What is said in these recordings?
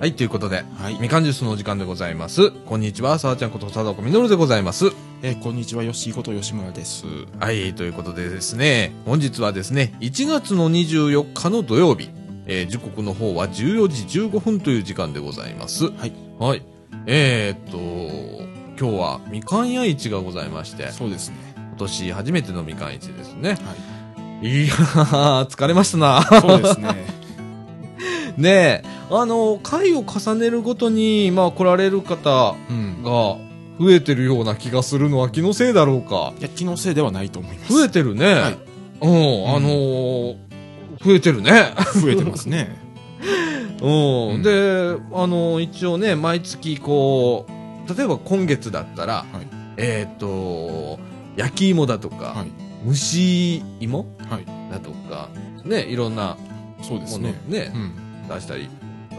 はい、ということで、はい。みかんジュースのお時間でございます。こんにちは、さあちゃんこと佐藤みのるでございます。えーこんにちは、吉井こと吉村です。はい、ということでですね、本日はですね、1月の24日の土曜日、えー時刻の方は14時15分という時間でございます。はい。はい。えー、っと、今日はみかん屋市がございまして、そうですね。今年初めてのみかん市ですね。はいやー、疲れましたな。い。そうですね。ねえ、あの、回を重ねるごとに、まあ来られる方うん。が増えてるような気がするのは気のせいだろうか。いや、気のせいではないと思います。増えてるね。はいうん、あのー増えてるね。増えてますね。うん、うんで、あの一応ね、毎月こう、例えば今月だったら、はい。えっ、と、焼き芋だとか、はい。蒸し芋はい。だとか、ね、いろんなものそうですね。ね、うん。出したり、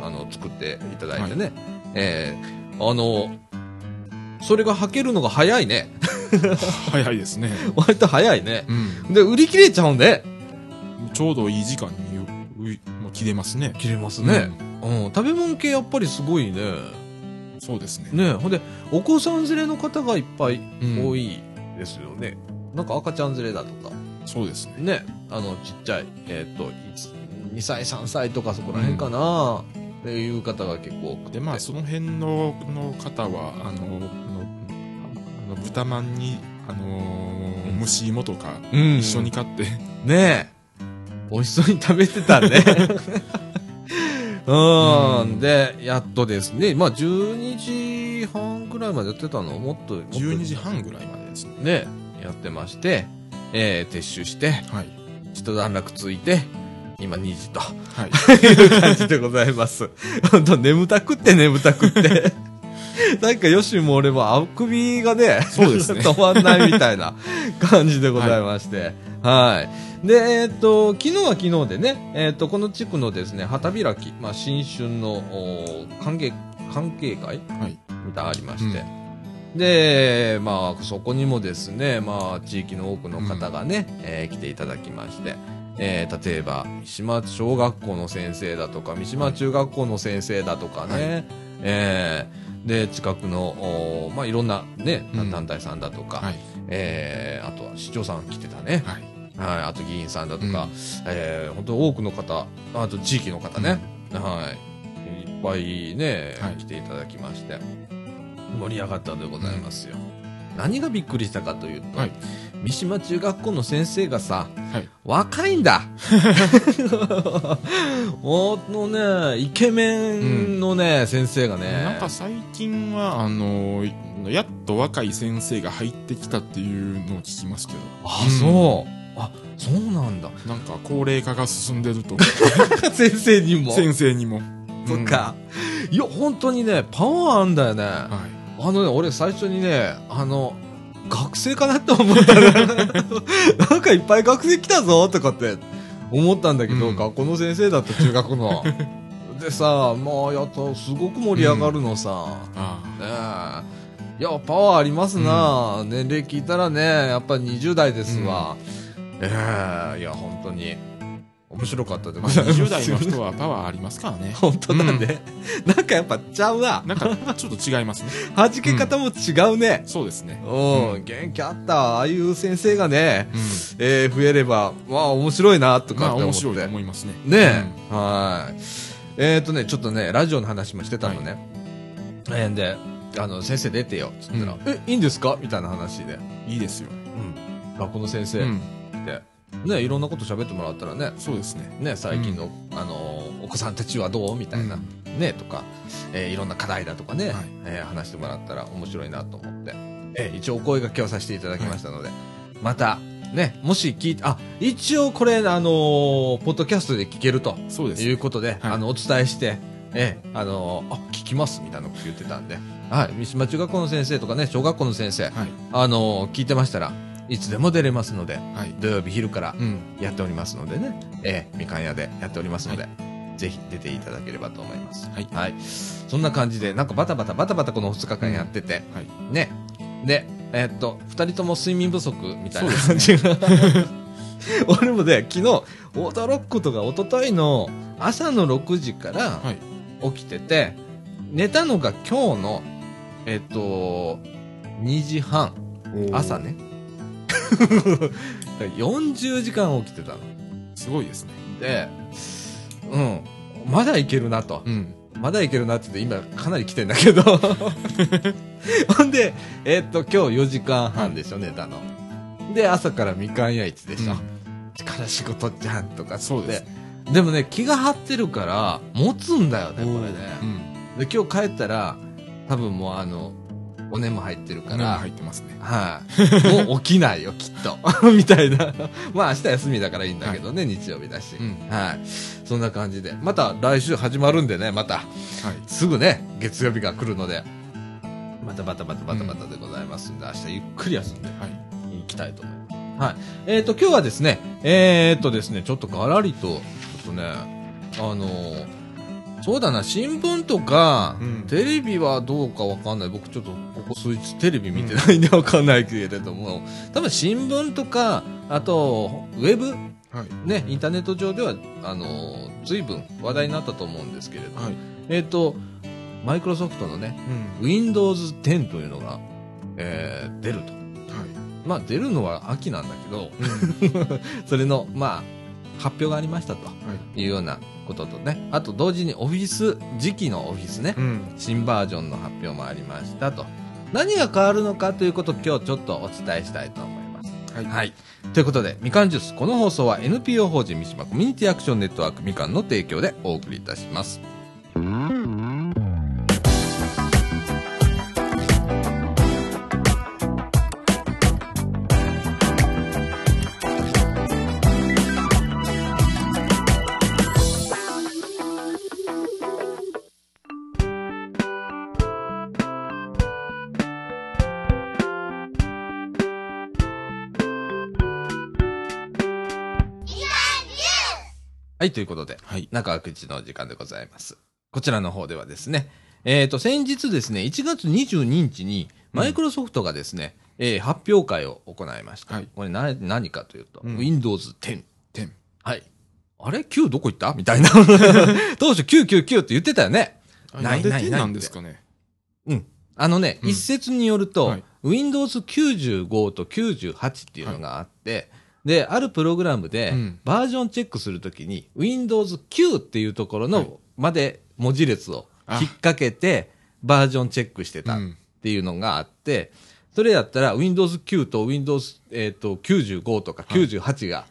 あの、作っていただいてね。えーあの、それが履けるのが早いね。早いですね。割と早いね。うん。で、売り切れちゃうんで、ちょうどいい時間に切れますね。切れますね。うん、食べ物系やっぱりすごいね。うん。そうですね。ねほんで、お子さん連れの方がいっぱいうん多いですよね。なんか赤ちゃん連れだとか、そうですね。ね、あの、ちっちゃい、えっ、と、2歳、3歳とかそこら辺かな、っていう方が結構多くて。で、まあ、その辺の、の方は、あの、あの、豚まんに、あのー、蒸し芋とか、うん一緒に買って、ねえ。美味しそうに食べてたね。ううんん。で、やっとですね、まあ、12時半くらいまでやってたの？もっと、もっと12時半ぐらいまでですね。ね、やってまして、えー、撤収して、はい。一段落ついて、今2時とはい。いう感じでございます。本当眠たくって眠たくって。なんか、よしも俺もあくびがね、そうですね 止まんないみたいな感じでございまして。はい。で、えーっと、昨日は昨日でね、えーっと、この地区のですね、旗開き、まあ、新春の、お歓迎、関係会はい。みたいなのありまして。で、まあ、そこにもですね、まあ、地域の多くの方がね、えー来ていただきまして、えー例えば、三島小学校の先生だとか、三島中学校の先生だとかね、はえーで、近くの、おまあ、いろんなね、うん。団体さんだとか、はい。えーあとは市長さん来てたね。はい。はい、あと議員さんだとか、うん。えー本当多くの方、あと地域の方ね、はい、いっぱいね、はい。来ていただきまして、盛り上がったでございますよ。何がびっくりしたかというと、はい三島中学校の先生がさ、はい若いんだ ものね、イケメンのね、先生がね、なんか最近は、あの、やっと若い先生が入ってきたっていうのを聞きますけど。あ、そう。あ、そうなんだ。なんか高齢化が進んでると。先生にも。先生にも。そっか。いや、本当にね、パワーあんだよね。うん。はい。あのね、俺最初にね、あの、学生かなって思ったね。なんかいっぱい学生来たぞとかって思ったんだけど、うん学校の先生だった中学の。でさ、まあ、やっとすごく盛り上がるのさ。あねえ。いや、パワーありますな、年齢聞いたらね、やっぱり20代ですわ。ええいや、本当に。面白かったであ。まあ、ございます。。20代の人はパワーありますからね 本当だね。なんかやっぱちゃうな。なんか、ちょっと違いますね。弾け方も違うね。そうですね。うん、うん元気あった。ああいう先生がね、うん。えー増えれば、まあ面白いな、とまあ、かって思って。面白いと思いますね。ねえ、はい。えっ、とね、ちょっとね、ラジオの話もしてたのね。えーで、あの、先生出てよ、つったら、うんえ、いいんですか？みたいな話で。うん。いいですよ。うん。学校の先生ね、いろんなこと喋ってもらったらね、そうですね。ね、最近の、あのーお子さんたちはどう？みたいな、うん。ね、とか、えーいろんな課題だとかね、はい。えー話してもらったら面白いなと思って、えー一応お声掛けをさせていただきましたので、また、ね、もし聞いて、あ、一応これ、あのーポッドキャストで聞けるとそうです。いうことで、はい。あの、お伝えして、えーあのーあ、聞きますみたいなこと言ってたんで、はい、三島中学校の先生とかね、小学校の先生、はい。あのー聞いてましたらいつでも出れますので、はい。土曜日昼からうん。やっておりますのでね、えーみかん屋でやっておりますので、ぜひ出ていただければと思います。はい。はい。そんな感じで、なんかバタバタバタバタこの2日間やってて、はい。ね。で、えーっと、2人とも睡眠不足みたいな感じが。俺もね、昨日、驚くことが、一昨日の朝の6時から、はい。起きてて、寝たのが今日の、えっと、2時半、朝ね。40時間起きてたの。すごいですね。で、うん、まだいけるなと。うん。まだいけるなって言って今かなり来てんだけど。ほんで、えっと、今日4時間半でしょ、寝たの。で、朝からみかん屋市でしょ。力仕事じゃんとかそうですでもね、気が張ってるから、持つんだよね、これね。うん。で、今日帰ったら、多分もうあの、お根も入ってるかからら、入ってますね。はい、もう起きないよ、きっと。みたいな。まあ明日休みだからいいんだけどね、日曜日だし。うんはい。そんな感じで。また来週始まるんでね、また。はい。すぐね、月曜日が来るので、またバタバタバタバタでございますんで、明日ゆっくり休んではい。行きたいと思います。はい。えっ、と、今日はですね、えっ、とですね、ちょっとガラリと、ちょっとね、あのーそうだな、新聞とか、うんテレビはどうかわかんない。僕ちょっとここ数日テレビ見てないんでわかんないけれども、多分新聞とか、あと、ウェブはい。ね、インターネット上では、あのー随分話題になったと思うんですけれども、はい。えっ、と、マイクロソフトのね、うん。Windows 10というのが、えー出ると。はい。まあ出るのは秋なんだけど、うん。それの、まあ、発表がありましたとはい。いうようなこととね、あと同時にオフィス、時期のオフィスね、うん。新バージョンの発表もありましたと。何が変わるのかということを今日ちょっとお伝えしたいと思います。はい。はい。ということで、みかんジュース、この放送は NPO 法人三島コミュニティアクションネットワークみかんの提供でお送りいたします。はい、ということで、はい。中川口の時間でございます。こちらの方ではですね、えっ、と、先日ですね、1月22日に、マイクロソフトがですね、えー発表会を行いました。はいこれな、何かというと、うん Windows 10。10。はい。あれ ?9 どこ行った？みたいな。当初999って言ってたよね。あないないんで10なんですかね？うん。あのね、うん一説によると、はい Windows 95と98っていうのがあって、で、あるプログラムで、うん。バージョンチェックするときに、Windows 9っていうところの、はい。まで文字列をあ。引っ掛けて、バージョンチェックしてたっうん。ていうのがあって、それやったら Windows 9と Windows、えー、と95とか98が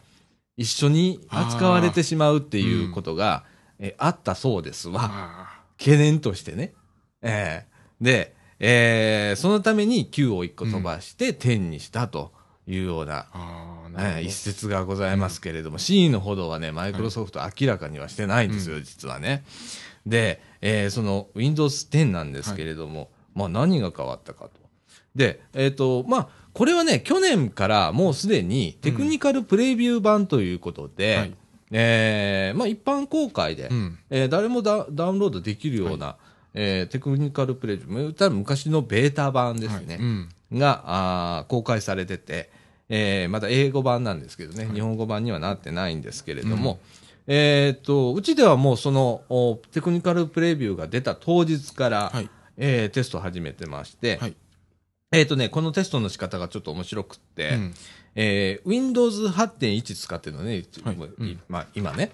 一緒に扱われてしまうっていうことが、えー。あったそうですわ。あ懸念としてね。ええ。で、えーそのために9を1個飛ばして10にしたというような、な一説がございますけれども、真意のほどはね、マイクロソフト明らかにはしてないんですよ、実はね。で、えーその Windows 10なんですけれども、まあ何が変わったかと。で、えっ、と、まあ、これはね、去年からもうすでにテクニカルプレビュー版ということで、はい。えーまあ一般公開で、うん。えー誰もダダウンロードできるような、えーテクニカルプレビュー、昔のベータ版ですね、はい。うん。があー公開されてて、えーまだ英語版なんですけどね、日本語版にはなってないんですけれども、えーっと、うちではもうそのおテクニカルプレビューが出た当日から、はい。えーテストを始めてまして、はい。えーっとね、このテストの仕方がちょっと面白くって、うんえー Windows 8.1使ってるのね、はいまあ、今ね。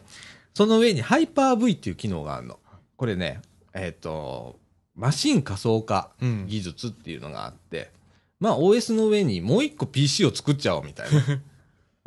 その上に Hyper-V っていう機能があるの。これね、えっ、と、マシン仮想化うん。技術っていうのがあって、まあ OS の上にもう一個 PC を作っちゃおうみたいな。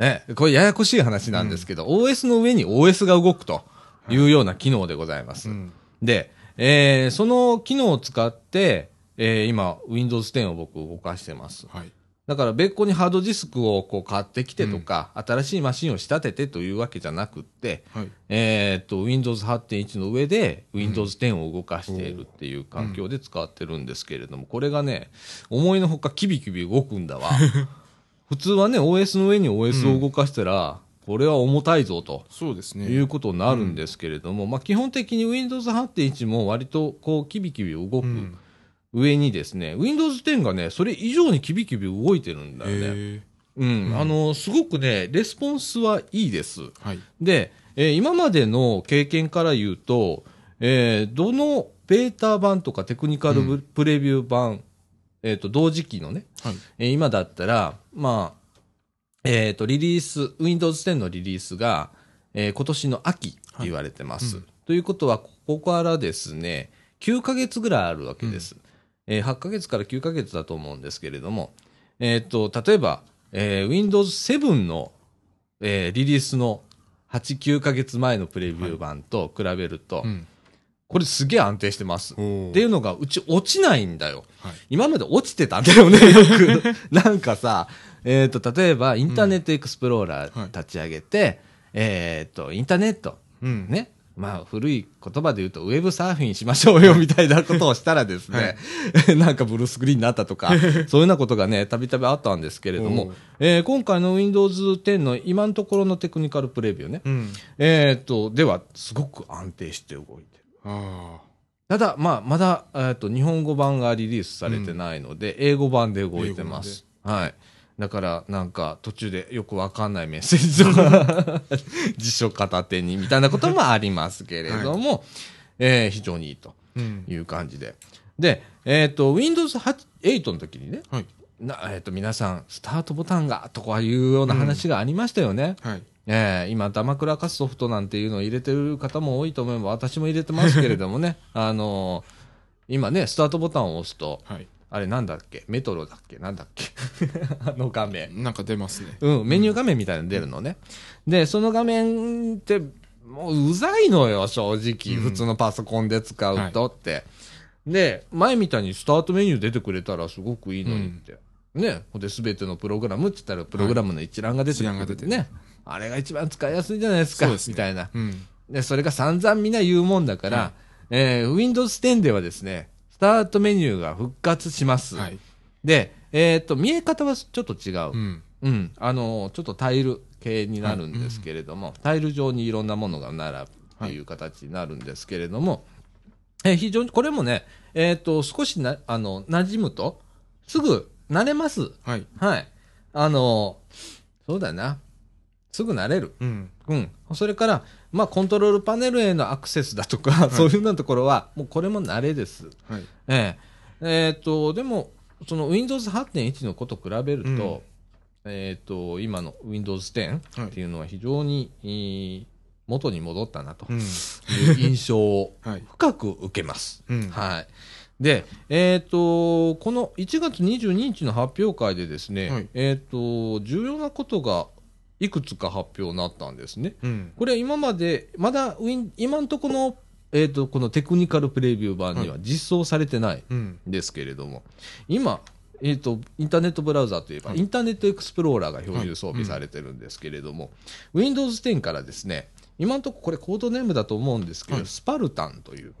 ね、これややこしい話なんですけど、OS の上に OS が動くというような機能でございます。うん。で、えーその機能を使って、えー今 Windows 10を僕動かしてます。はい。だから別個にハードディスクをこう買ってきてとか、新しいマシンを仕立ててというわけじゃなくって、はい。えーっと、Windows 8.1の上で Windows 10を動かしているっていう環境で使ってるんですけれども、これがね、思いのほかキビキビ動くんだわ。普通はね、OS の上に OS を動かしたら、これは重たいぞと。そうですね。いうことになるんですけれども、まあ基本的に Windows 8.1も割とこうキビキビ動くうん。上にですね、Windows 10がね、それ以上にキビキビ動いてるんだよね。えうん、うんあの、すごくね、レスポンスはいいです。ーはい。で、えー今までの経験から言うと、えーどのベータ版とかテクニカルプレビュー版、えっ、と、同時期のね、はい。えー今だったら、まあ、えっ、と、リリース、Windows 10のリリースが、えー今年の秋言われてます。はいうんということは、ここからですね、9ヶ月ぐらいあるわけです。えー8ヶ月から9ヶ月だと思うんですけれども、えっ、と、例えば、えー Windows 7の、えーリリースの8、9ヶ月前のプレビュー版と比べると、うん。これすげえ安定してます。おっていうのが、うち落ちないんだよ。はい。今まで落ちてたんだよね、よく。なんかさ、えっ、と、例えば、インターネットエクスプローラー立ち上げて、えっ、と、インターネット、うん。。ね。まあ、古い言葉で言うと、ウェブサーフィンしましょうよ、みたいなことをしたらですね、なんかブルースクリーンになったとか、そういうようなことがね、たびたびあったんですけれどおもう、えー今回の Windows 10の今のところのテクニカルプレビューね、うん。えっ、と、では、すごく安定して動いてる。あただ、まあ、まだ、えー、と日本語版がリリースされてないので、英語版で動いてます。はい。だから、なんか、途中でよくわかんないメッセージとか、辞書片手にみたいなこともありますけれども、えー非常にいいと。いう感じで。で、えっ、と、Windows 8 8の時にね、はい。なえっ、と、皆さん、スタートボタンが、とかいうような話がありましたよね。はい。ええ今、ダマクラカスソフトなんていうのを入れてる方も多いと思えば、私も入れてますけれどもね、あのー今ね、スタートボタンを押すと、はい。あれなんだっけ？メトロだっけ？なんだっけ？あの画面。なんか出ますね。うん、メニュー画面みたいなの出るのね。で、その画面って、もううざいのよ、正直。うん普通のパソコンで使うとって。で、前みたいにスタートメニュー出てくれたらすごくいいのにって。ね。ほんで、すべてのプログラムって言ったら、プログラムの一覧が出てくる、一覧が出てね。あれが一番使いやすいじゃないですか。そうですねみたいな。うん。で、それが散々みんな言うもんだから、はいえー Windows 10ではですね、スタートメニューが復活します。はい。で、えっ、と、見え方はちょっと違う。うん。うん、あのちょっとタイル系になるんですけれども、タイル上にいろんなものが並ぶっていう形になるんですけれども、えー非常にこれもね、えっ、と、少しな、あの、馴染むと、すぐ慣れます。はい。はい。あのそうだな。すぐ慣れる。うん。うん。それから、まあ、コントロールパネルへのアクセスだとか、そういうようなところは、もうこれも慣れです。はい。えええーと、でも、その Windows 8.1のこと比べると、えっ、と、今の Windows 10っていうのは非常に、えー元に戻ったなとうん。いう印象を はい。深く受けます。うん。はい。で、えっ、と、この1月22日の発表会でですね、はいえっ、と、重要なことがいくつか発表になったんですね。うん。これは今まで、まだウィン、今のところの、えっ、と、このテクニカルプレビュー版には実装されてないうん。ですけれども、今、えっ、と、インターネットブラウザといえば、はいインターネットエクスプローラーが標準装備されてるんですけれども、Windows 10からですね、今のところこれコードネームだと思うんですけど、はいスパルタンという。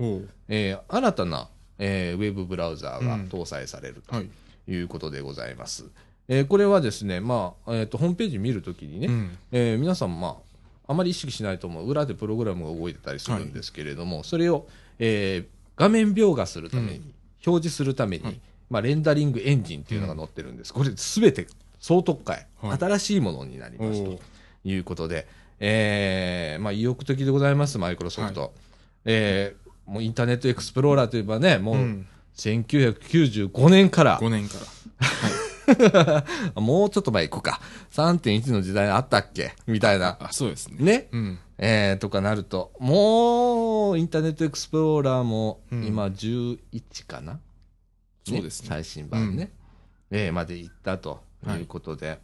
えー新たな、えーウェブブラウザーがうん搭載されるはい。ということでございます。えーこれはですね、まあ、えっ、と、ホームページ見るときにね、うん。えー皆さん、まあ、あまり意識しないと思う裏でプログラムが動いてたりするんですけれども、それを、えー画面描画するために、うん表示するために、はいまあ、レンダリングエンジンっていうのが載ってるんです。これすべて総特化、はい新しいものになりおますとーいうことで、えーまあ、意欲的でございます、マイクロソフト。えーもうインターネットエクスプローラーといえばね、もう、うん。1995年から、5年から。もうちょっと前行くか、3.1の時代あったっけ？みたいな。あ、そうですね。ね？うん。えー、とかなると、もう、インターネットエクスプローラーも、うん今11かな、そうですね最新版ね。えーまでいったということで。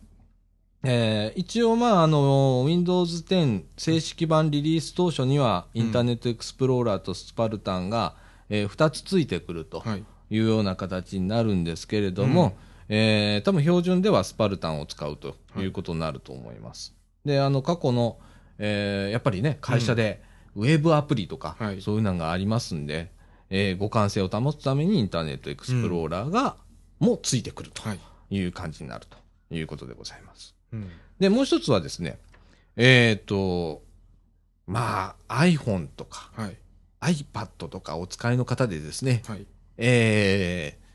えー一応、まあ、あの、Windows 10正式版リリース当初には、インターネットエクスプローラーとスパルタンが、え2つついてくるとはい。いうような形になるんですけれども、えー多分標準ではスパルタンを使うということになると思います。で、あの、過去の、えーやっぱりね、会社でウェブアプリとか、はいそういうのがありますんで、えー互換性を保つためにインターネットエクスプローラーが、もついてくるとはい。いう感じになるということでございます。うん。で、もう一つはですね、えっ、と、まあ、iPhone とかはい。iPad とかお使いの方でですね、はい。えー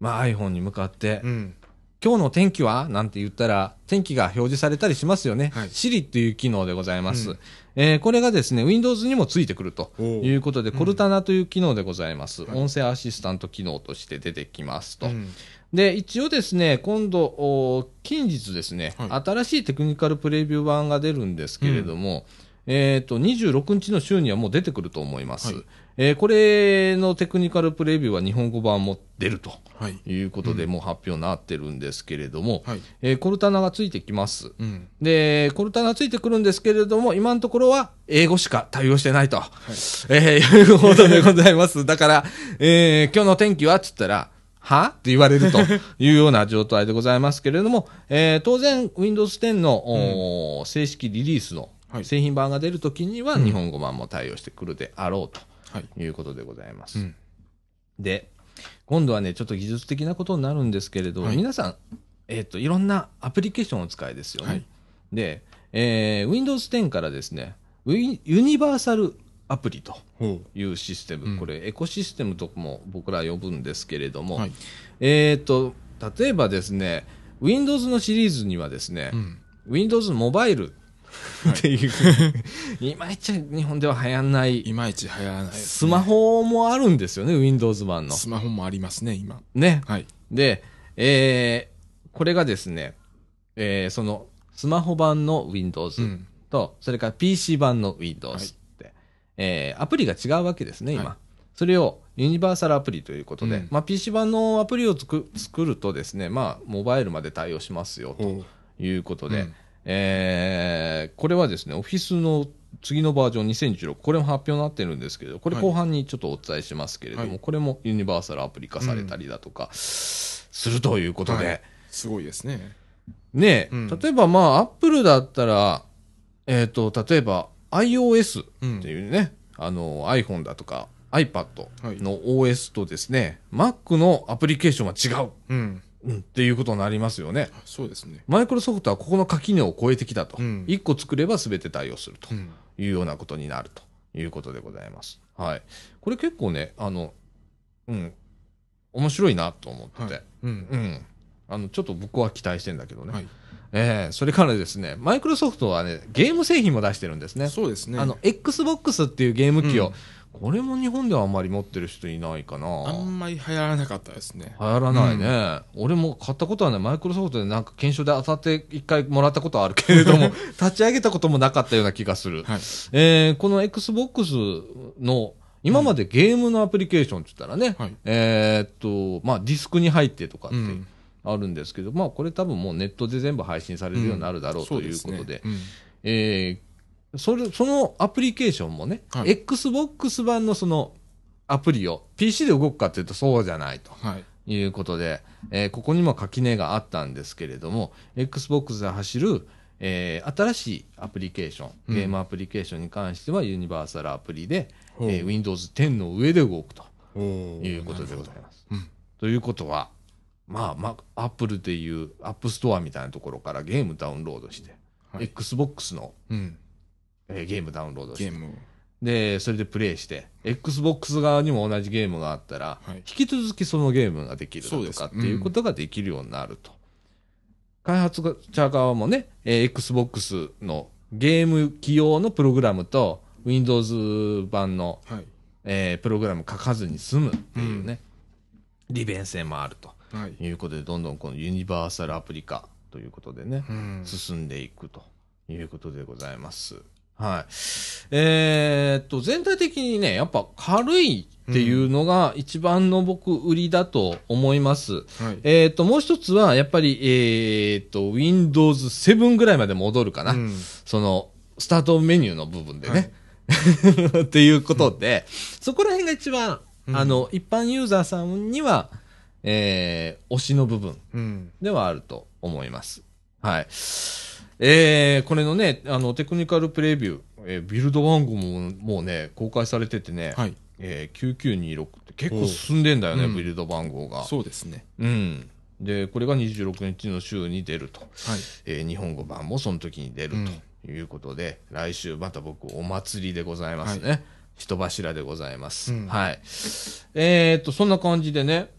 まあ iPhone に向かってうん。今日の天気は？なんて言ったら、天気が表示されたりしますよね。はい Siri っていう機能でございます。うんえーこれがですね、Windows にもついてくるということで、コルタナという機能でございます。はい音声アシスタント機能として出てきますと。うんで、一応ですね、今度、お近日ですね、は新しいテクニカルプレビュー版が出るんですけれども、えっ、と、26日の週にはもう出てくると思います。はいえーこれのテクニカルプレビューは日本語版も出るとはい。いうことで、もう発表になってるんですけれども、はい。えーコルタナがついてきます。うん。で、コルタナがついてくるんですけれども、今のところは英語しか対応してないと。えーいうことでございます。だから、えー今日の天気はって言ったら、は？って言われると いうような状態でございますけれども、えー当然 Windows 10の、おー正式リリースのはい製品版が出るときにはうん日本語版も対応してくるであろうはい。ということでございます。うん。で、今度はね、ちょっと技術的なことになるんですけれど、はい皆さん、えっ、と、いろんなアプリケーションをお使いですよね。はいで、えー Windows 10からですね、ウィユニバーサルアプリとほいうシステム、うんこれエコシステムとも僕ら呼ぶんですけれどう。も、はい。えっ、と、例えばですね、Windows のシリーズにはですね、うん。Windows モバイルっていう、い、まいち日本では流行んないいまいち流行らないね、スマホもあるんですよね、Windows 版の。スマホもありますね、今。ね。はい。で、えーこれがですね、えーそのスマホ版の Windows うん。と、それから PC 版の Windows って、えーアプリが違うわけですね、今。はいそれをユニバーサルアプリということで、うんまあ、PC 版のアプリを作作るとですね、まあ、モバイルまで対応しますよとほいうことで、うんえーこれはですね、オフィスの次のバージョン2016、これも発表になってるんですけど、これはい後半にちょっとお伝えしますけれども、はい。これもユニバーサルアプリ化されたりだとか、するということで、はい。すごいですね。ねえ、うん。例えばまあ、アップルだったら、えっ、と、例えば iOS うん。っていうね、あの iPhone だとか iPad はい。の OS とですね、Mac のアプリケーションは違う、うん。うんっていうことになりますよね。そうですね。マイクロソフトはここの垣根を超えてきたと。うん1個作れば全て対応するとうん。いうようなことになるということでございます。はい。これ結構ね、あの、うん、面白いなと思ってて、はい。うん。うん。あの、ちょっと僕は期待してんだけどね。はい。ええそれからですね、マイクロソフトはね、ゲーム製品も出してるんですね。そうですね。あの、Xbox っていうゲーム機を、うんこれも日本ではあんまり持ってる人いないかな。あんまり流行らなかったですね。流行らないね、俺も買ったことはね、マイクロソフトでなんか検証で当たって一回もらったことはあるけれども、立ち上げたこともなかったような気がする。はい。えーこの Xbox の今までゲームのアプリケーションって言ったらね、はい。えーっと、まあディスクに入ってとかってうん。あるんですけど、まあこれ多分もうネットで全部配信されるようになるだろうということで、そうすね。うん。えーそれ、そのアプリケーションもね、はい Xbox 版のそのアプリを PC で動くかっていうとそうじゃないと。はい。いうことで、えーここにも垣根があったんですけれども、Xbox で走る、えー新しいアプリケーション、うんゲームアプリケーションに関してはユニバーサルアプリで、えー Windows 10の上で動くということでございます。なるほどということは、まあ、まあ、Apple でいう App Store みたいなところからゲームダウンロードして、はい Xbox の、うん。えーゲームダウンロードしてゲー、ムを。で、それでプレイして、Xbox 側にも同じゲームがあったら、はい引き続きそのゲームができるとかっていうことができるようになると。開発者側もね、えー Xbox のゲーム起用のプログラムと Windows 版の、はい。えープログラム書かずに済むっていうね、利便性もあるとはい。いうことで、どんどんこのユニバーサルアプリ化ということでね、うん。進んでいくということでございます。はい。えーっと、全体的にね、やっぱ軽いっていうのが一番の僕売りだと思います。はい。えーっと、もう一つは、やっぱり、えーっと、Windows 7ぐらいまで戻るかな。うんその、スタートメニューの部分でね。っていうことで、そこら辺が一番、うんあの、一般ユーザーさんには、えー、推しの部分うん。ではあると思います。はい。えー、これのね、あの、テクニカルプレビュー、えービルド番号ももうね、公開されててね、はい。えー、9926って結構進んでんだよね、うんビルド番号が。そうですね。うん。で、これが26日の週に出ると。はい。えー日本語版もその時に出るということで、来週また僕お祭りでございますね。人柱でございます。うんはい。えーっと、そんな感じでね、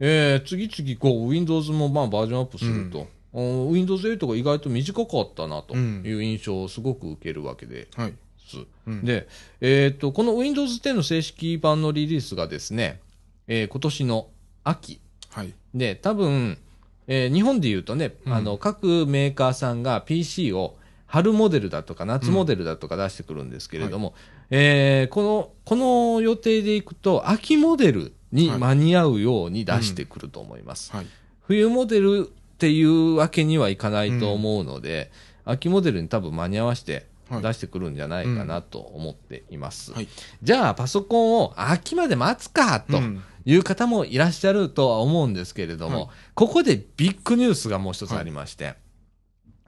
えー次々こう Windows もまあバージョンアップすると、うん Windows 8が意外と短かったなという印象をすごく受けるわけではい。す。うん、で、えっとこの Windows 10の正式版のリリースがですね、えー今年の秋はい。で多分、えー日本で言うとね、うんあの各メーカーさんが PC を春モデルだとか夏モデルだとか出してくるんですけれども、えーこのこの予定でいくと秋モデルに間に合うように出してくると思います。はい。冬モデルっていうわけにはいかないと思うので、秋モデルに多分間に合わせてはい。出してくるんじゃないかなと思っています。はい。じゃあパソコンを秋まで待つかとうん。いう方もいらっしゃるとは思うんですけれども、はい。ここでビッグニュースがもう一つありまして、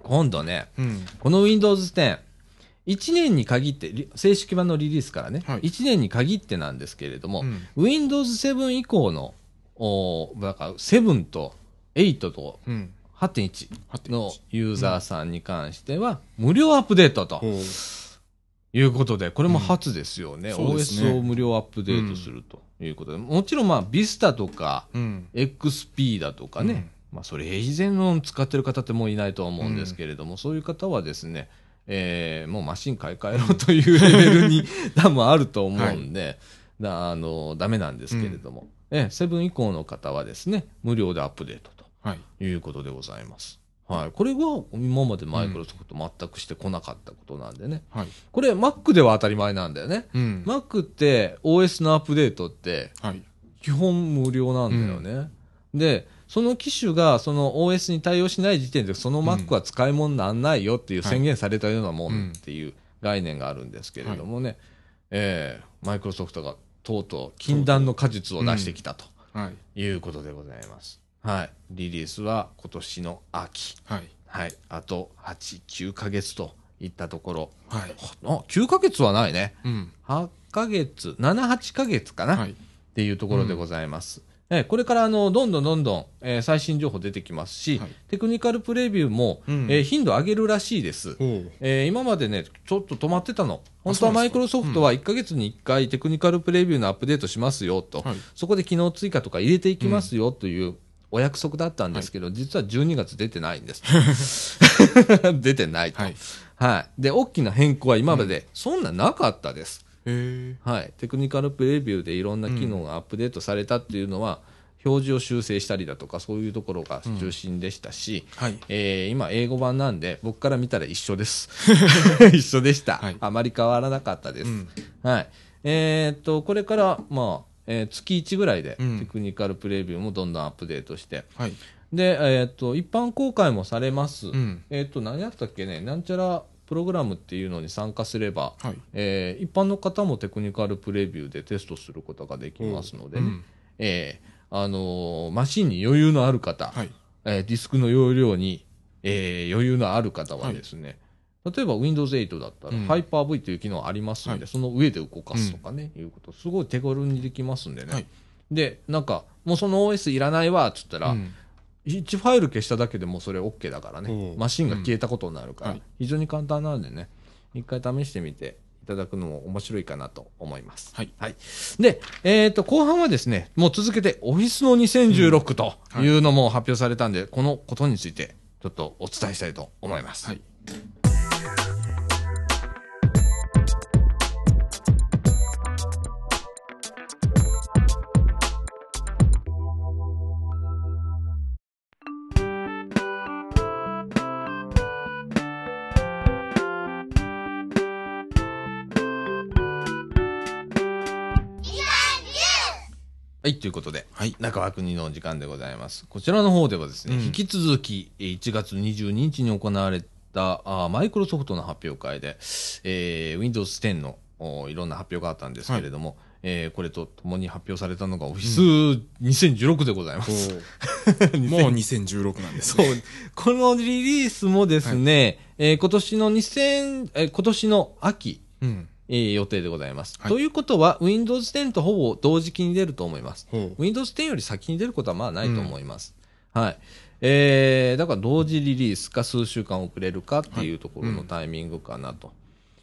今度ね、うん。この Windows 10、1年に限って、リ正式版のリリースからね、はい。1年に限ってなんですけれども、うん。Windows 7以降の、おだから7と8とうん。8.1 8.1のユーザーさんに関しては、無料アップデートということで、これも初ですよね。うんね。OS を無料アップデートするということで、もちろんまあ、Vista とか、うん。XP だとかね、まあ、それ以前の使ってる方ってもういないとは思うんですけれども、そういう方はですね、えーもうマシン買い替えろというレベルに 多分あると思うんで、だあのダメなんですけれども、えーセブン以降の方はですね、無料でアップデートはい。ということでございます。はい、これは今までマイクロソフト全くしてこなかったことなんでね。はい。これ Mac では当たり前なんだよね。うん。Mac って OS のアップデートってはい。基本無料なんだよね。で、その機種がその OS に対応しない時点でその Mac は使い物にならないよっていう宣言されたようなもんっていう概念があるんですけれどもね、えーマイクロソフトがとうとう禁断の果実を出してきたとはい。いうことでございます。はい。リリースは今年の秋。はい。はい。あと8、9ヶ月といったところ。はい。あ、9ヶ月はないね。うん。8ヶ月、7、8ヶ月かな。はい。っていうところでございます。えーこれからあのどんどんどんどん、えー最新情報出てきますし、はいテクニカルプレビューも、うんえー頻度上げるらしいです。えー今までね、ちょっと止まってたの。本当はマイクロソフトは1ヶ月に1回テクニカルプレビューのアップデートしますよと、はいそこで機能追加とか入れていきますよというお約束だったんですけど、実は12月出てないんです。出てないと。はい。はい。で、大きな変更は今までそんななかったです。はい、テクニカルプレビューでいろんな機能がアップデートされたっていうのは、表示を修正したりだとかそういうところが中心でしたし、はい。えー今英語版なんで僕から見たら一緒です 一緒でした、はいあまり変わらなかったです、うんはいえーっとこれから、まあえー月1ぐらいでうんテクニカルプレビューもどんどんアップデートして、はい。で、えーっと一般公開もされます、うん。えーっと何やったっけね？なんちゃらプログラムっていうのに参加すれば、はい。えー一般の方もテクニカルプレビューでテストすることができますのでね、うんえーあのーマシンに余裕のある方、はい。えーディスクの容量に、えー余裕のある方はですね、例えば Windows 8だったら、うん。Hyper-V という機能ありますんで、はい。その上で動かすとかね、いうこと、すごい手軽にできますんでね。はい。で、なんか、もうその OS いらないわ、っつったら、うん。1ファイル消しただけでもうそれ OK だからね。マシンが消えたことになるから、うん。はい。非常に簡単なのでね、一回試してみていただくのも面白いかなと思います。はい。で、えっ、と、後半はですね、もう続けて、オフィスの2016というのも発表されたんで、このことについて、ちょっとお伝えしたいと思います。はい。はい、ということで、はい。中枠2の時間でございます。こちらの方ではですね、うん引き続き、えー1月22日に行われた、あーマイクロソフトの発表会で、えー Windows 10のおいろんな発表があったんですけれども、えーこれとともに発表されたのが Office 2016でございます。もう2016なんですそうね。。このリリースもですね、えー今年の2000、えー今年の秋、うん。えー予定でございます。はいということは、Windows 10とほぼ同時期に出ると思います。Windows 10より先に出ることはまあないと思います。はい。えー、だから同時リリースか数週間遅れるかっていうところのタイミングかなと。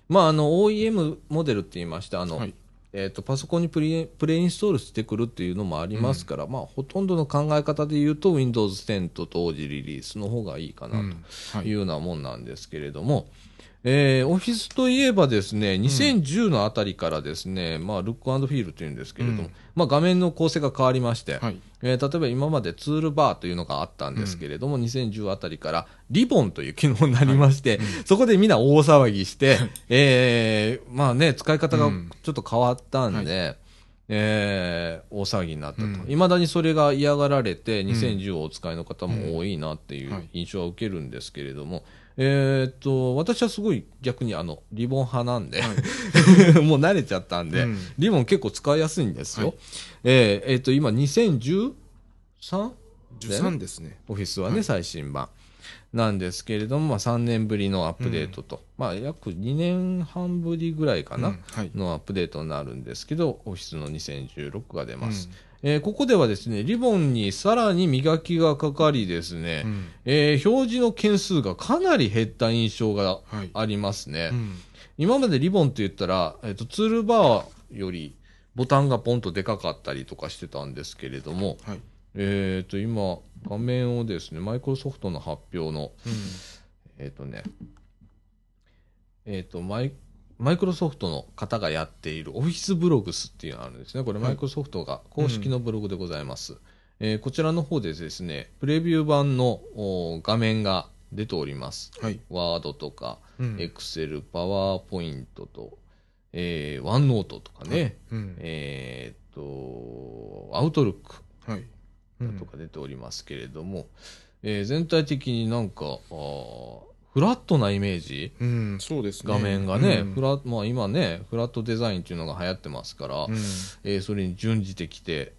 まあ、あの、OEM モデルって言いまして、あの、はい。えー、とパソコンにプレプレインストールしてくるっていうのもありますから、まあ、ほとんどの考え方で言うと Windows 10と同時リリースの方がいいかなうんとはいいうようなもんなんですけれども、えーオフィスといえばですね、2010のあたりからですね、まあ、ルックフィールというんですけれども、うん。まあ、画面の構成が変わりまして、はい。えー例えば今までツールバーというのがあったんですけれども、2010あたりからリボンという機能になりまして、そこでみんな大騒ぎして、えーまあね、使い方がうん。ちょっと変わったんで、えー大騒ぎになったと。うん。いまだにそれが嫌がられて、2010をお使いの方も多いなっていううんはい。印象は受けるんですけれども、えーっと、私はすごい逆にあの、リボン派なんで、もう慣れちゃったんで、うんリボン結構使いやすいんですよ。はいえーえーっと、今 2013? 13ですね。オフィスはね、はい最新版なんですけれども、まあ、3年ぶりのアップデートと、まあ、約2年半ぶりぐらいかな、うんはい。のアップデートになるんですけど、オフィスの2016が出ます。えーここではですね、リボンにさらに磨きがかかりですね、うんえー表示の件数がかなり減った印象がはい。ありますね。うん今までリボンって言ったら、えっ、と、ツールバーよりボタンがポンとでかかったりとかしてたんですけれども、はい。えっ、と、今、画面をですね、マイクロソフトの発表の、うんえっ、とね、えっ、と、マイ、マイクロソフトの方がやっているオフィスブログスっていうのがあるんですね。これはいマイクロソフトが公式のブログでございます。えーこちらの方でですね、プレビュー版のお画面が出ております。はい。ワードとか、うんエクセル、パワーポイントと、えー、ワンノートとかね、うんえーっと、アウトルックはい。うんとか出ておりますけれども、えー全体的になんか、フラットなイメージ？うん、そうですね。画面がね、うんフラまあ今ね、フラットデザインっていうのが流行ってますから、うんえーそれに準じてきて、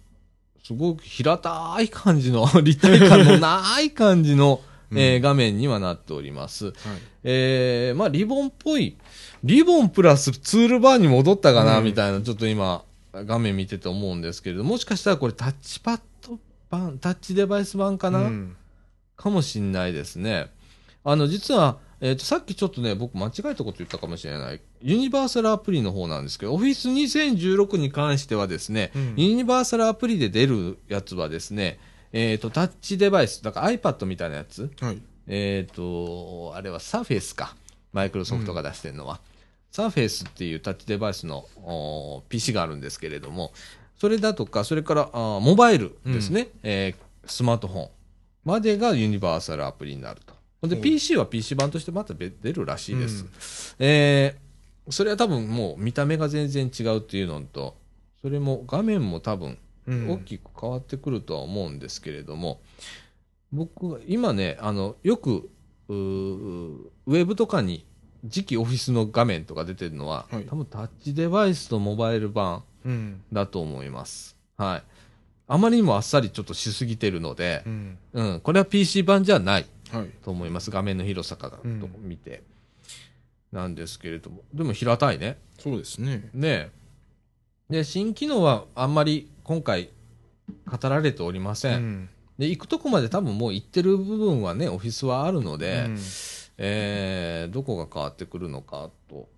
すごく平たい感じの、立体感のない感じの、えーうん画面にはなっております。はい。えー、まあ、リボンっぽい、リボンプラスツールバーに戻ったかな、うんみたいな、ちょっと今、画面見てて思うんですけれど、もしかしたらこれタッチパッド版、タッチデバイス版かな、うんかもしんないですね。あの、実は、えっ、と、さっきちょっとね、僕間違えたこと言ったかもしれない。ユニバーサルアプリの方なんですけど、Office 2016に関してはですね、うんユニバーサルアプリで出るやつはですね、えっ、と、タッチデバイス、だから iPad みたいなやつ、はい。えっ、と、あれはサーフェイスか。マイクロソフトが出してるのは。サーフェイスっていうタッチデバイスのお PC があるんですけれども、それだとか、それからあモバイルですね、えースマートフォンまでがユニバーサルアプリになると。で、うん PC は PC 版としてまた別出るらしいです。うんえーそれは多分もう見た目が全然違うっていうのと、それも画面も多分うん大きく変わってくるとは思うんですけれども、僕は今ね、あの、よく、ウェブとかに次期オフィスの画面とか出てるのは、はい多分タッチデバイスとモバイル版うん。だと思います。はい。あまりにもあっさりちょっとしすぎてるのでう、ん。うん、これは PC 版じゃない。と思います。画面の広さからとうん見て。なんですけれども。でも平たいね。そうですね。ねえ。で、新機能はあんまり今回語られておりませ。うんん。で、行くとこまで多分もう行ってる部分はね、オフィスはあるので、うんえーどこが変わってくるのかと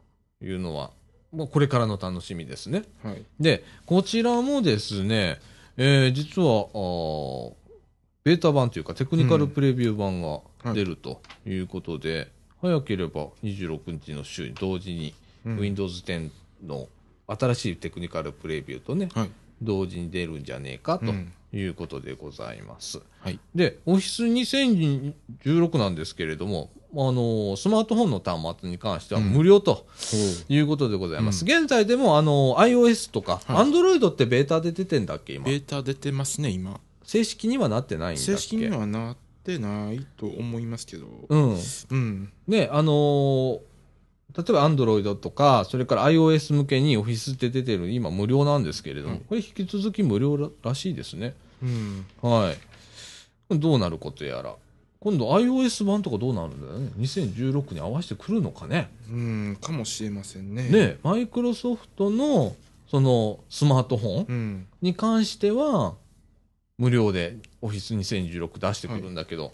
いうのは、まあ、これからの楽しみですね。はい。で、こちらもですね、えー実は、ベータ版というかテクニカルプレビュー版が出るということで、早ければ26日の週に同時にうん Windows 10の新しいテクニカルプレビューとね、はい。同時に出るんじゃねえかとうんいうことでございます。はい。で、オフィス2016なんですけれども、あのスマートフォンの端末に関しては無料とほいうことでございます。現在でも、あの iOS とか、はい Android ってベータで出てんだっけ、今？う。ベ。ータ出てますね、今。正式にはなってないんだっけ？正式にはなってないと思いますけど。うん。うん。ね、あのー例えば Android とか、それから iOS 向けに Office って出てる、今無料なんですけれども、はいこれ引き続き無料ららしいですね。うん。はい。どうなることやら。今度 iOS 版とかどうなるんだよね？2016に合わせてくるのかね？うん。かもしれませんね。。ね、マイクロソフトの、その、スマートフォンうん。に関しては、無料で Office 2016出してくるんだけど、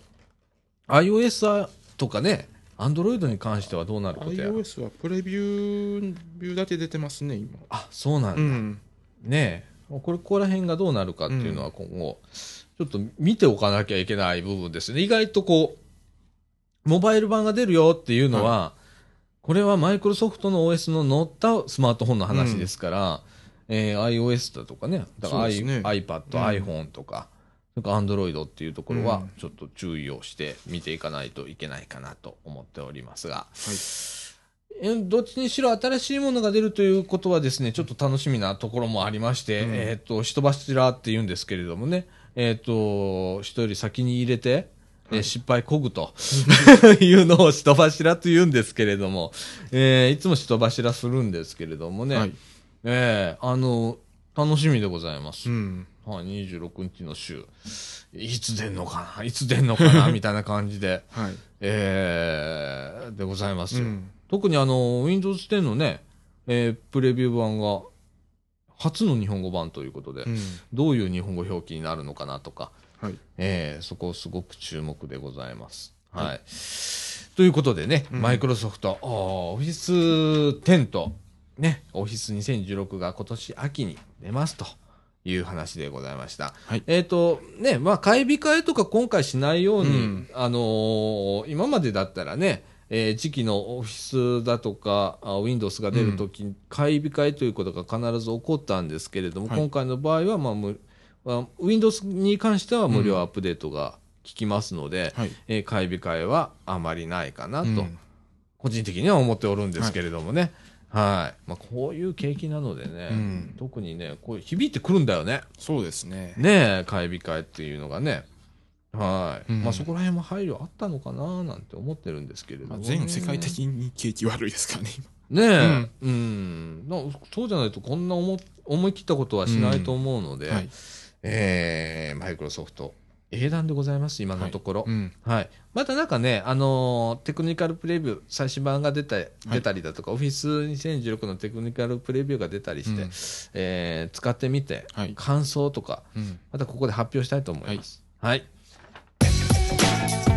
iOS とかね、アンドロイドに関してはどうなることや iOS はプレビュー、ビューだけ出てますね、今。あそうなんだ、うん。ねえ。これここら辺がどうなるかっていうのは今後、ちょっと見ておかなきゃいけない部分ですね。意外とこうモバイル版が出るよっていうのは、これはマイクロソフトの OS の乗ったスマートフォンの話ですから、えー iOS だとかね。だから、ね。iPad、うん。iPhone とか。それから Android っていうところはうん。ちょっと注意をして見ていかないといけないかなと思っておりますが、はい。えどっちにしろ新しいものが出るということはですね、ちょっと楽しみなところもありまして、うん。えっ、と、人柱って言うんですけれどもね、えっ、と、人より先に入れて、え失敗こぐと いうのを人柱と言うんですけれども、えーいつも人柱するんですけれどもね、はい。えーあの、楽しみでございます。うん。はい、26日の週、いつ出んのかな？いつ出んのかな？みたいな感じで、はい。えーでございますよ。うん。特にあの、Windows 10のね、えープレビュー版が初の日本語版ということで、うん。どういう日本語表記になるのかなとか、はい。えーそこすごく注目でございます。はい。はいということでね、うんマイクロソフト、オフィス10と、ね、オフィス2016が今年秋に出ますという話でございました。はいえっ、と、ね、まあ、買い控えとか今回しないように、うんあのー今までだったらね、えー時期のオフィスだとか、あ Windows が出るとき、に買い控えということが必ず起こったんですけれども、はい今回の場合は、まあむまあ、Windows に関しては無料アップデートが効きますので、はい。えー買い控えはあまりないかなと、うん個人的には思っておるんですけれどもね。はい。まあ、こういう景気なのでね、うん特にね、こう響いてくるんだよね。そうですね。ねえ、買い控えっていうのがね。はい。うんまあ、そこら辺も配慮あったのかななんて思ってるんですけれども、まあ、ね。全世界的に景気悪いですからね、ねえ、うん。なそうじゃないとこんな思思い切ったことはしないと思うので、今。はい。えーマイクロソフト、英断でございます、今のところ。うん。はい。またなんかね、あのーテクニカルプレビュー、最新版が出た出たりだとか、オフィス2016のテクニカルプレビューが出たりして、うんえー使ってみて、はい。感想とか、うん。またここで発表したいと思います。はい。はい、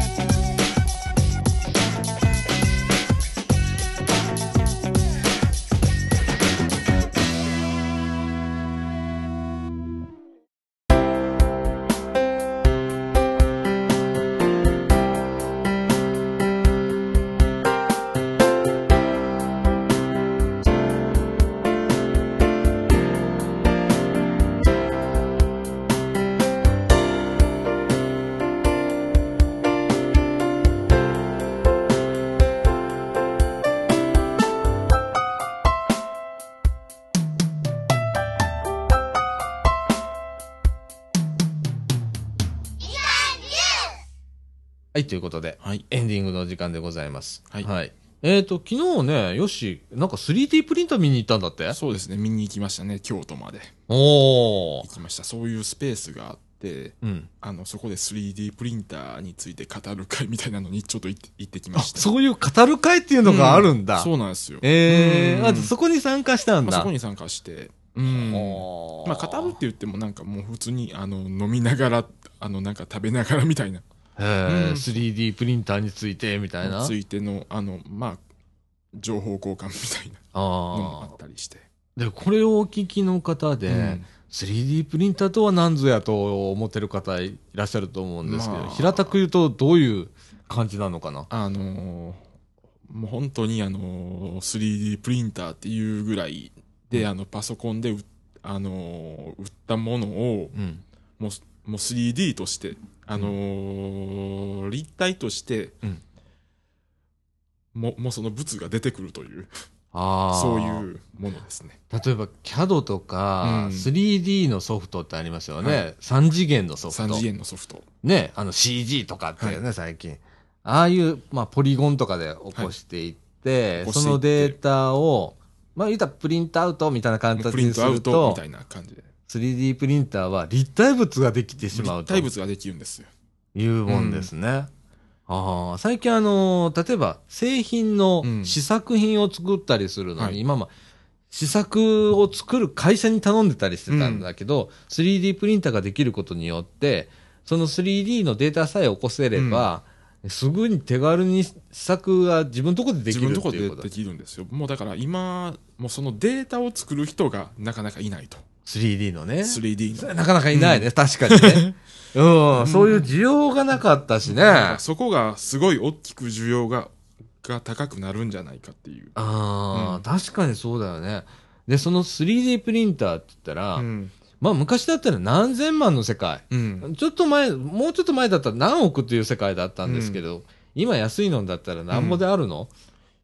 ということで、はい。エンディングの時間でございます。はいえっ、と、昨日ね、よし、なんか 3D プリンター見に行ったんだって？そうですね、見に行きましたね、京都までおー行。きました。そういうスペースがあって、うん。あの、そこで 3D プリンターについて語る会みたいなのにちょっと行って行ってきまあ、した。そういう語る会っていうのがあるんだ。うそうなんですよ。ええー、うんあ、そこに参加したんだ。まあそこに参加して、うん。おーまあ、語るって言ってもなんかもう普通に、あの、飲みながら、あの、なんか食べながらみたいな、へーうん 3D プリンターについてみたいな。ついての、あの、まあ、情報交換みたいなのもああったりして。あ。で、これをお聞きの方で、うん 3D プリンターとは何ぞやと思ってる方いらっしゃると思うんですけど、まあ平たく言うとどういう感じなのかな？あのーもう本当にあのー 3D プリンターっていうぐらいで、うんあの、パソコンでう、あのー売ったものを、うん。もう、もう 3D として、あのー立体として、うんもう、もうその物が出てくるという、ああ。そういうものですね。例えば CAD とか、うん 3D のソフトってありますよね。はい3次元のソフト。3次元のソフト。ね、あの CG とかってね、最近。ああいう、まあ、ポリゴンとかで起こしていって、起こしていそのデータを、まあ、言ったらプリントアウトみたいな形プリントアウにするとトみた、いな感じで。3D プリンターは立体物ができてしまうと立体物ができるんですよ。いうもんですね。ああ最近あの例えば製品のうん試作品を作ったりするのに、はい今ま試作を作る会社に頼んでたりしてたんだけど、3D プリンターができることによって、その 3D のデータさえ起こせれば、すぐに手軽に試作が自分のところでできる自分のとこっていうことろでできるんですよ。もうだから今、もうそのデータを作る人がなかなかいないと。3D のね。3D の。なかなかいないね、確かにね。うん、そういう需要がなかったしね。あそこがすごい大きく需要が、が高くなるんじゃないかっていう。あー、うん。確かにそうだよね。でその 3D プリンターって言ったら、うん。まあ昔だったら何千万の世界。うん。ちょっと前、もうちょっと前だったら何億っていう世界だったんですけど、今安いのだったら何ぼであるの、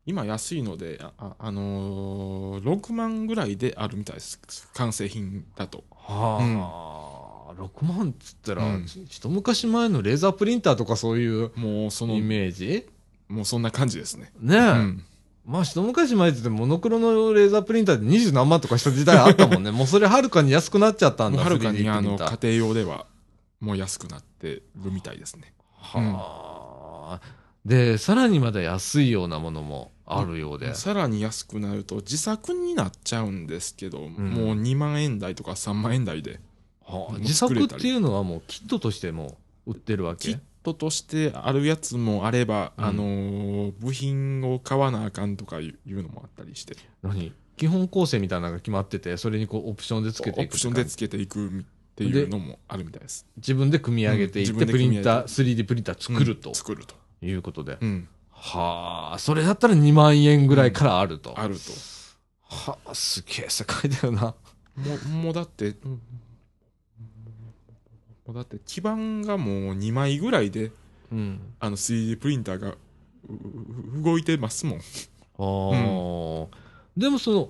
今安いので、あ、ああのー、6万ぐらいであるみたいです。完成品だと。はあ、6万っつったら、うん一昔前のレーザープリンターとかそういうもうそのイ、メージ？もうそんな感じですね。ねえ、うん。まあ一昔前って言ってモノクロのレーザープリンターで二十何万とかした時代あったもんね。もうそれはるかに安くなっちゃったんだ、はるか 3D にあの、家庭用では、もう安くなってるみたいですね。はあ、で、さらにまだ安いようなものもあるようで。さらに安くなると自作になっちゃうんですけど、ん。もう2万円台とか3万円台で、はあ自作っていうのはもうキットとしても売ってるわけ？キットとしてあるやつもあれば、うん。あのー部品を買わなあかんとかいうのもあったりして、何？基本構成みたいなのが決まってて、それにこうオプションでつけていくオプションでつけていくっていうのもあるみたいです。自分で組み上げていって、うん。プリンター、3D プリンター作るとうん。作ると。いうことで。うん。はあ、それだったら2万円ぐらいからあると。あると。はあ、すげえ世界だよな。もう、もうだって、うんもうだって基板がもう2枚ぐらいで、うん。あの 3D プリンターがうう動いてますもん。ああ、でもその、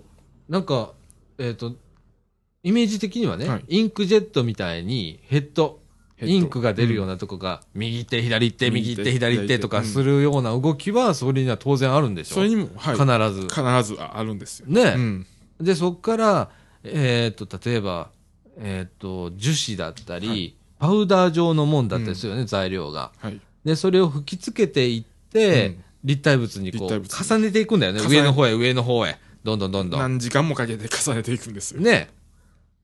なんか、えっ、と、イメージ的にはね、はいインクジェットみたいにヘッドインクが出るようなとこが、右手、左手、右手、左手とかするような動きは、それには当然あるんでしょそれにも、はい。必ず。必ずああるんですよ。ね、うん。で、そこから、えっ、と、例えば、えっ、と、樹脂だったり、はいパウダー状のもんだったりするよね、材料が。はい。で、それを吹き付けていって、うん立体物にこう、重ねていくんだよね。上の方へ、上の方へ。どんどんどんどん。何時間もかけて重ねていくんですよ。ね。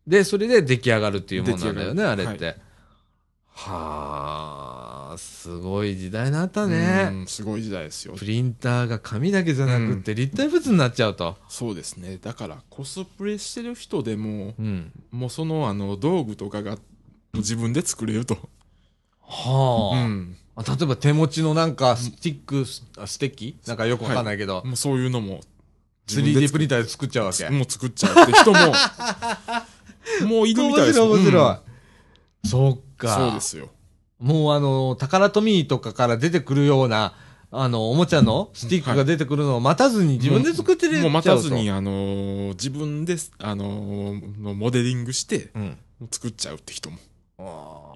で、それで出来上がるっていうもんなんだよね、あれって。はあ、すごい時代になったね。うんすごい時代ですよプ。リンターが紙だけじゃなくって立体物になっちゃうと。そうですね。だから、コスプレしてる人でも、うん。もうその、あの、道具とかが、自分で作れると。はあ。うん。あ例えば手持ちのなんかスティック、スあステッキ？なんかよくわかんないけど、もうそういうのも、3D プリンタターで作っちゃうわけ。もう作っちゃうって人も、もういるみたいです面白い面白い。うんそっか。そうですよ。もうあの、タカラトミーとかから出てくるような、あの、おもちゃのスティックが出てくるのを待たずに自分で作ってるもう待たずに、あのー自分で、あのーのモデリングして、作っちゃうって人も。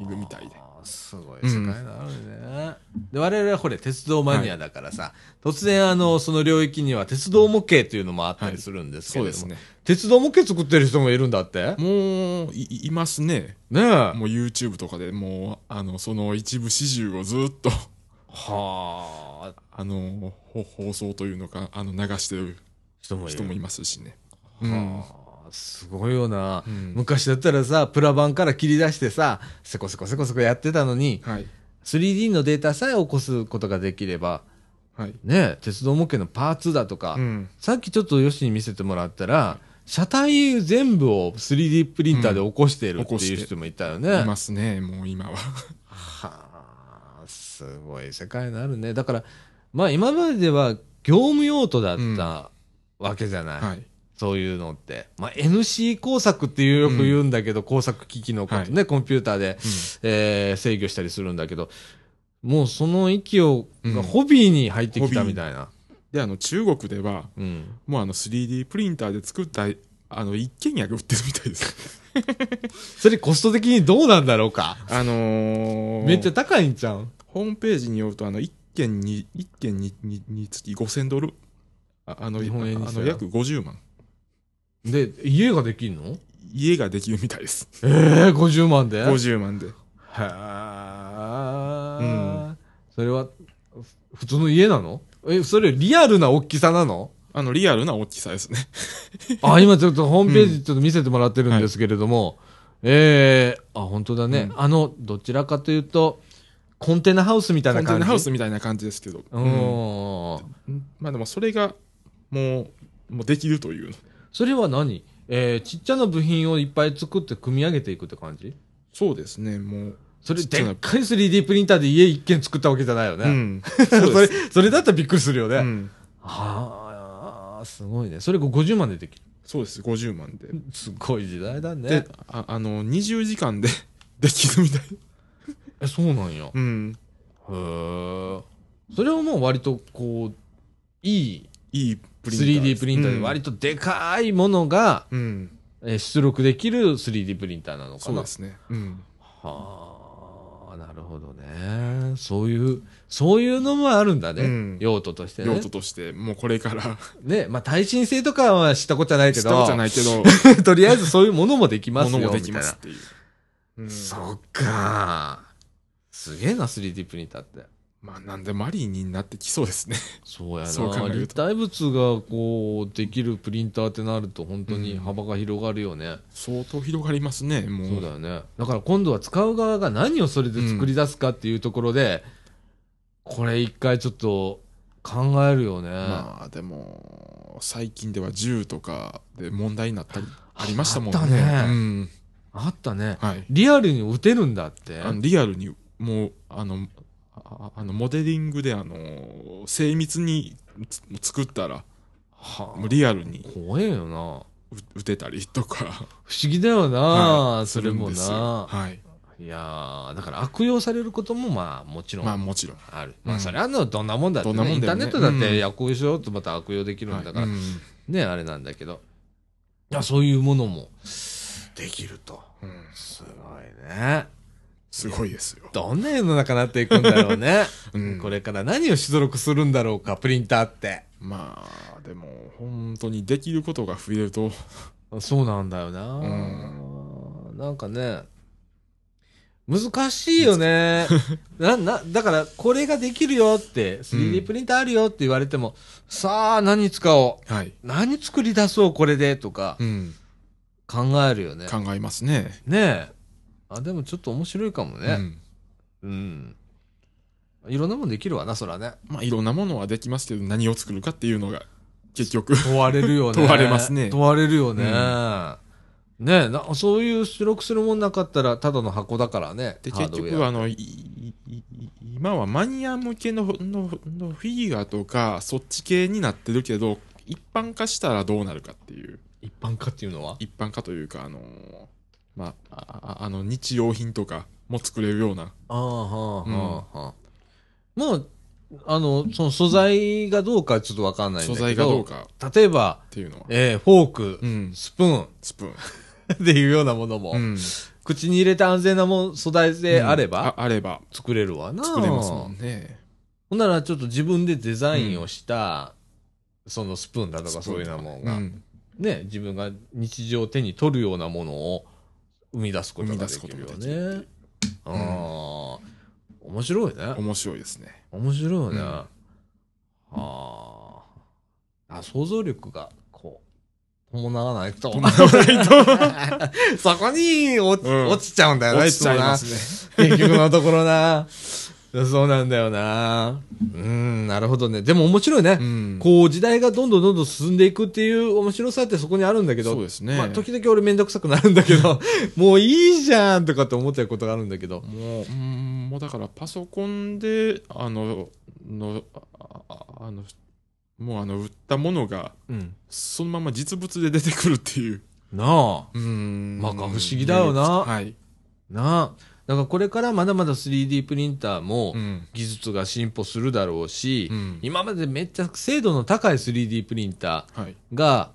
いるみたいで。すごい世界があるね。で、我々はこれ鉄道マニアだからさ、突然あの、その領域には鉄道模型というのもあったりするんですけれども、そうですね。鉄道模型作ってる人もいるんだって？もう、い、いますね。ねえ。もう YouTube とかでもう、あの、その一部始終をずっと、はあ、あの、ほ放送というのか、あの、流してる人もいますしね。うん。はあ、すごいよな、うん昔だったらさ、プラ板から切り出してさ、せこせこせこせこやってたのに、はい。3D のデータさえ起こすことができれば、はい。ね、鉄道模型のパーツだとか、うん。さっきちょっとヨシに見せてもらったら、車体全部を 3D プリンターで起こしてるっていう人もいたよね。いますね、もう今は。はあ、すごい世界になるね。だから、まあ今までは業務用途だったわけじゃない。はい。そういうのって。まあ NC 工作っていうよく言うんだけど、工作機器のことね、コンピューターで、えー制御したりするんだけど、もうその域を、うんがホビーに入ってきたみたいな。で、あの、中国では、うん。もうあの 3D プリンターで作った、あの、一軒家が売ってるみたいです。それコスト的にどうなんだろうか？あのー、めっちゃ高いんちゃう？ホームページによると、あの、一軒に、一軒に、に、につき5000ドル。ああの、日本円にあの、約50万。で、家ができんの？家ができるみたいです。ええー、50万で？へ50万で。ーうんそれは、ふ普通の家なの？え、それリアルな大きさなの？あの、リアルな大きさですね。あ、今ちょっとホームページちょっと見せてもらってるんですけれども、ええあ、本当だね。うんあの、どちらかというと、コンテナハウスみたいな感じ？コンテナハウスみたいな感じですけど。ううんん。まあでもそれが、もう、もうできるという。それは何？えー、ちっちゃな部品をいっぱい作って組み上げていくって感じ？そうですね、もう。それでっかい 3D プリンターで家一軒作ったわけじゃないよね。うん。それそうです。、それだったらびっくりするよね。うん。はあ、すごいね。それが50万でできる。そうです、50万で。すごい時代だねで。、ああの、20時間で できるみたい。え、そうなんや。へうん。え。それはもう割とこう、いい？いいプリンター 3D プリンターで割とでかいものが、うん。うん。えー出力できる 3D プリンターなのかなそうで。すね。うん。はあ、なるほどね。そういう、そういうのもあるんだね。うん用途としてね。用途として、もうこれから、ね、まあ耐震性とかは知ったことはないけど、したことじゃないけど、とりあえずそういうものもできますよ。ものもできますっていう。うんな。そっか。すげえな、3D プリンターって。まあ、なんでマリーになってきそうですね。そうやな。立体物がこう、できるプリンターってなると本当に幅が広がるよね。相当広がりますね、もう。そうだよね。だから今度は使う側が何をそれで作り出すかっていうところで、これ一回ちょっと考えるよね。まあ、でも、最近では銃とかで問題になったり、ありましたもんあったねうん。あったね。はい。リアルに撃てるんだって。リアルに、もう、あの、ああの、モデリングで、あの、精密につ作ったら、はあもうリアルに怖えよな。う撃てたりとか、不思議だよな、はいそれもな。はい。いやーだから悪用されることもまあもちろんまあある。もちろん。まあうんそれはのどんなもんだって、ね、ねインターネットだって悪用しようとまた悪用できるんだから、はいうんね、あれなんだけど。いや、そういうものもできると。うんすごいね。すごいですよ。どんな世の中になっていくんだろうね。うんこれから何を出力するんだろうか、プリンターって。まあ、でも、本当にできることが増えると、そうなんだよな、んなんかね、難しいよね。な、な、だから、これができるよって、3D プリンターあるよって言われても、さあ、何使おう。はい。何作り出そう、これで、とかう、ん。考えるよね。考えますね。ねえ。あ、でもちょっと面白いかもね。うん。うん。いろんなもんできるわな、そらね。まあ、いろんなものはできますけど、何を作るかっていうのが、結局。問われるよね。問われますね問われるよね。ねえな、そういう出力するもんなかったら、ただの箱だからね。で、結局、あの、今はマニア向けのののフィギュアとか、そっち系になってるけど、一般化したらどうなるかっていう。一般化っていうのは？一般化というか、あの、まあ、ああの、日用品とかも作れるような。ああ、はあ、はあ、はあ。もう、あの、その素材がどうかちょっとわかんないんだけど。素材がどうか例えば、っていうのは。えーフォーク、うん。スプーンスプーン。っていうようなものも、うん。口に入れて安全なもん素材であれば、ああれば、作れるわな。作れますもんね。ほんならちょっと自分でデザインをした、そのスプーンだとかそういうようなものが、うんね、自分が日常手に取るようなものを生み出すことができるよね。ああ、面白いね。面白いですね。面白いよね。うんはあ。あ、想像力が、こう、伴わないと。そこに落ち,、うん落ちちゃうんだよな、落ちちゃいまつもな。す結局のところな。そうなんだよな。うん、なるほどね。でも面白いね。ね。うん。こう、時代がどんどんどんどん進んでいくっていう面白さってそこにあるんだけど、そうですね。まあ、時々俺めんどくさくなるんだけど、もういいじゃんとかって思ってることがあるんだけど。もう、うん、もうだからパソコンで、あの、の、あの、もうあの、売ったものが、うん。そのまま実物で出てくるっていう。なあ。うんまあ不思議だよなはい。なあ。だからこれからまだまだ 3D プリンターもうん。技術が進歩するだろうし、うん今までめっちゃ精度の高い 3D プリンタはい。ーが、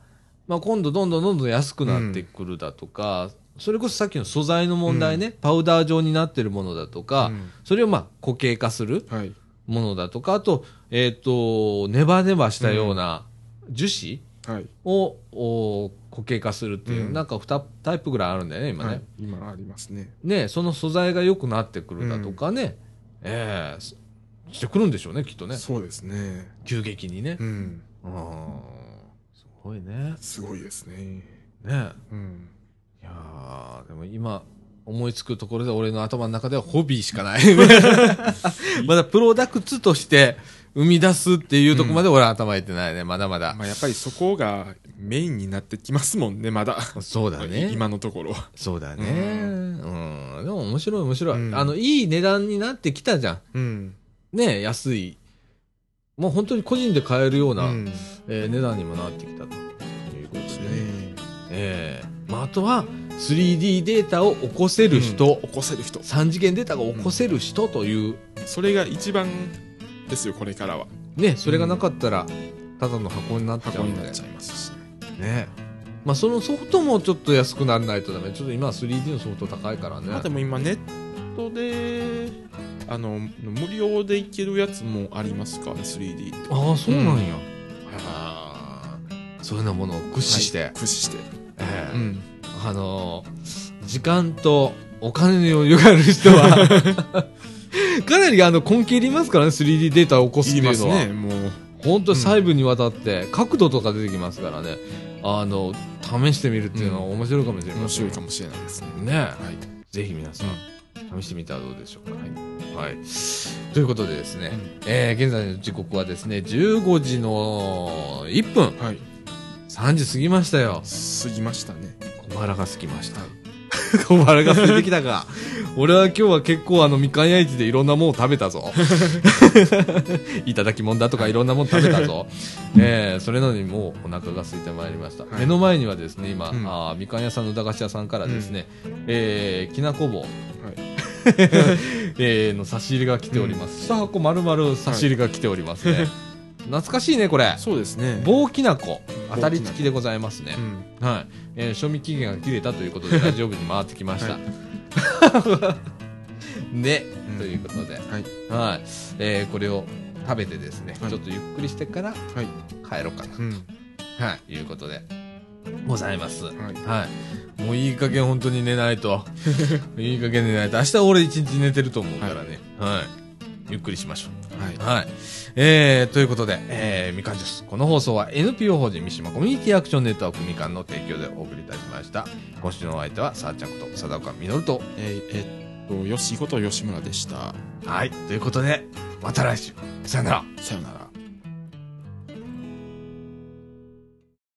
まあ、今度どんどんどんどん安くなってくるだとか、それこそさっきの素材の問題ね、パウダー状になってるものだとか、うんそれをまあ固形化するはい。ものだとか、あと、えっ、と、ネバネバしたような樹脂はい。を、お固形化するっていう、うんなんか2タイプぐらいあるんだよね、今ね。はい。今ありますね。ね、その素材が良くなってくるだとかね、ええししてくるんでしょうね、きっとね。そうですね。急激にね。うん。うん。すごいね。すごいですね。ね。うん。いやーでも今、思いつくところで俺の頭の中ではホビーしかない。まだプロダクツとして生み出すっていうところまで俺は頭いってないね。まだまだ。まあやっぱりそこがメインになってきますもんね、まだ。そうだね。今のところ。そうだね。うん。でも面白い面白い。うんあの、いい値段になってきたじゃん。うん。ね安い。もう本当に個人で買えるような、うんえー値段にもなってきたということでね。ねええまあ、あとは 3D データを起こせる人、起こせる人。3次元データが起こせる人という、それが一番ですよ、これからは。ね、それがなかったら、ただの箱になっちゃうんになっちゃいますし。ね。まあ、そのソフトもちょっと安くならないとダメ。ちょっと今は 3D のソフト高いからね。まあでも今ネットで、あの、無料でいけるやつもありますからね、3D って。ああ、そうなんや。うんあーそういうようなものを駆使して、駆使して。ええうん。あのー時間とお金の余裕がある人は、かなりあの根気いりますからね、3D データを起こすっていうのは。ね、もう。本当に細部にわたって、角度とか出てきますからね。あの、試してみるっていうのは面白いかもしれません。面白いかもしれないですね。ねはい。ぜひ皆さん、試してみたらどうでしょうか。はい。ということでですね、えー、現在の時刻はですね、15時の1分、はい。3時過ぎましたよ。過ぎましたね。小腹が空きました。小腹が空いてきたか。俺は今日は結構あのみかん焼いてでいろんなもの食べたぞ。いただきもんだとかいろんなもの食べたぞ。えー、それなのにもうお腹が空いてまいりました。はい目の前にはですね、今、うんあーみかん屋さんの駄菓子屋さんからですね、えー、きなこ棒、はい。えー、の差し入れが来ております。一箱丸々差し入れが来ておりますね。懐かしいね、これ。そうですね。棒きなこ、当たり付きでございますねう。ん。はい、えー賞味期限が切れたということでラジオ部に回ってきました。ね、うんということで、はい。はい、えーこれを食べてですね、はいちょっとゆっくりしてからはい。帰ろうかな、うん。はい、いうことでございます。はい。はい、もういい加減本当に寝ないと、いい加減寝ないと、明日俺一日寝てると思うからね、はい、ゆっくりしましょう。はい。はい。えー、ということで、えー、みかんジュース。この放送は NPO 法人三島コミュニティアクションネットワークみかんの提供でお送りいたしました。今週のお相手は、さあちゃんこと、貞岡みのると。えーえっと、よしこと吉村でした。はい。ということで、また来週。さよなら。さよなら。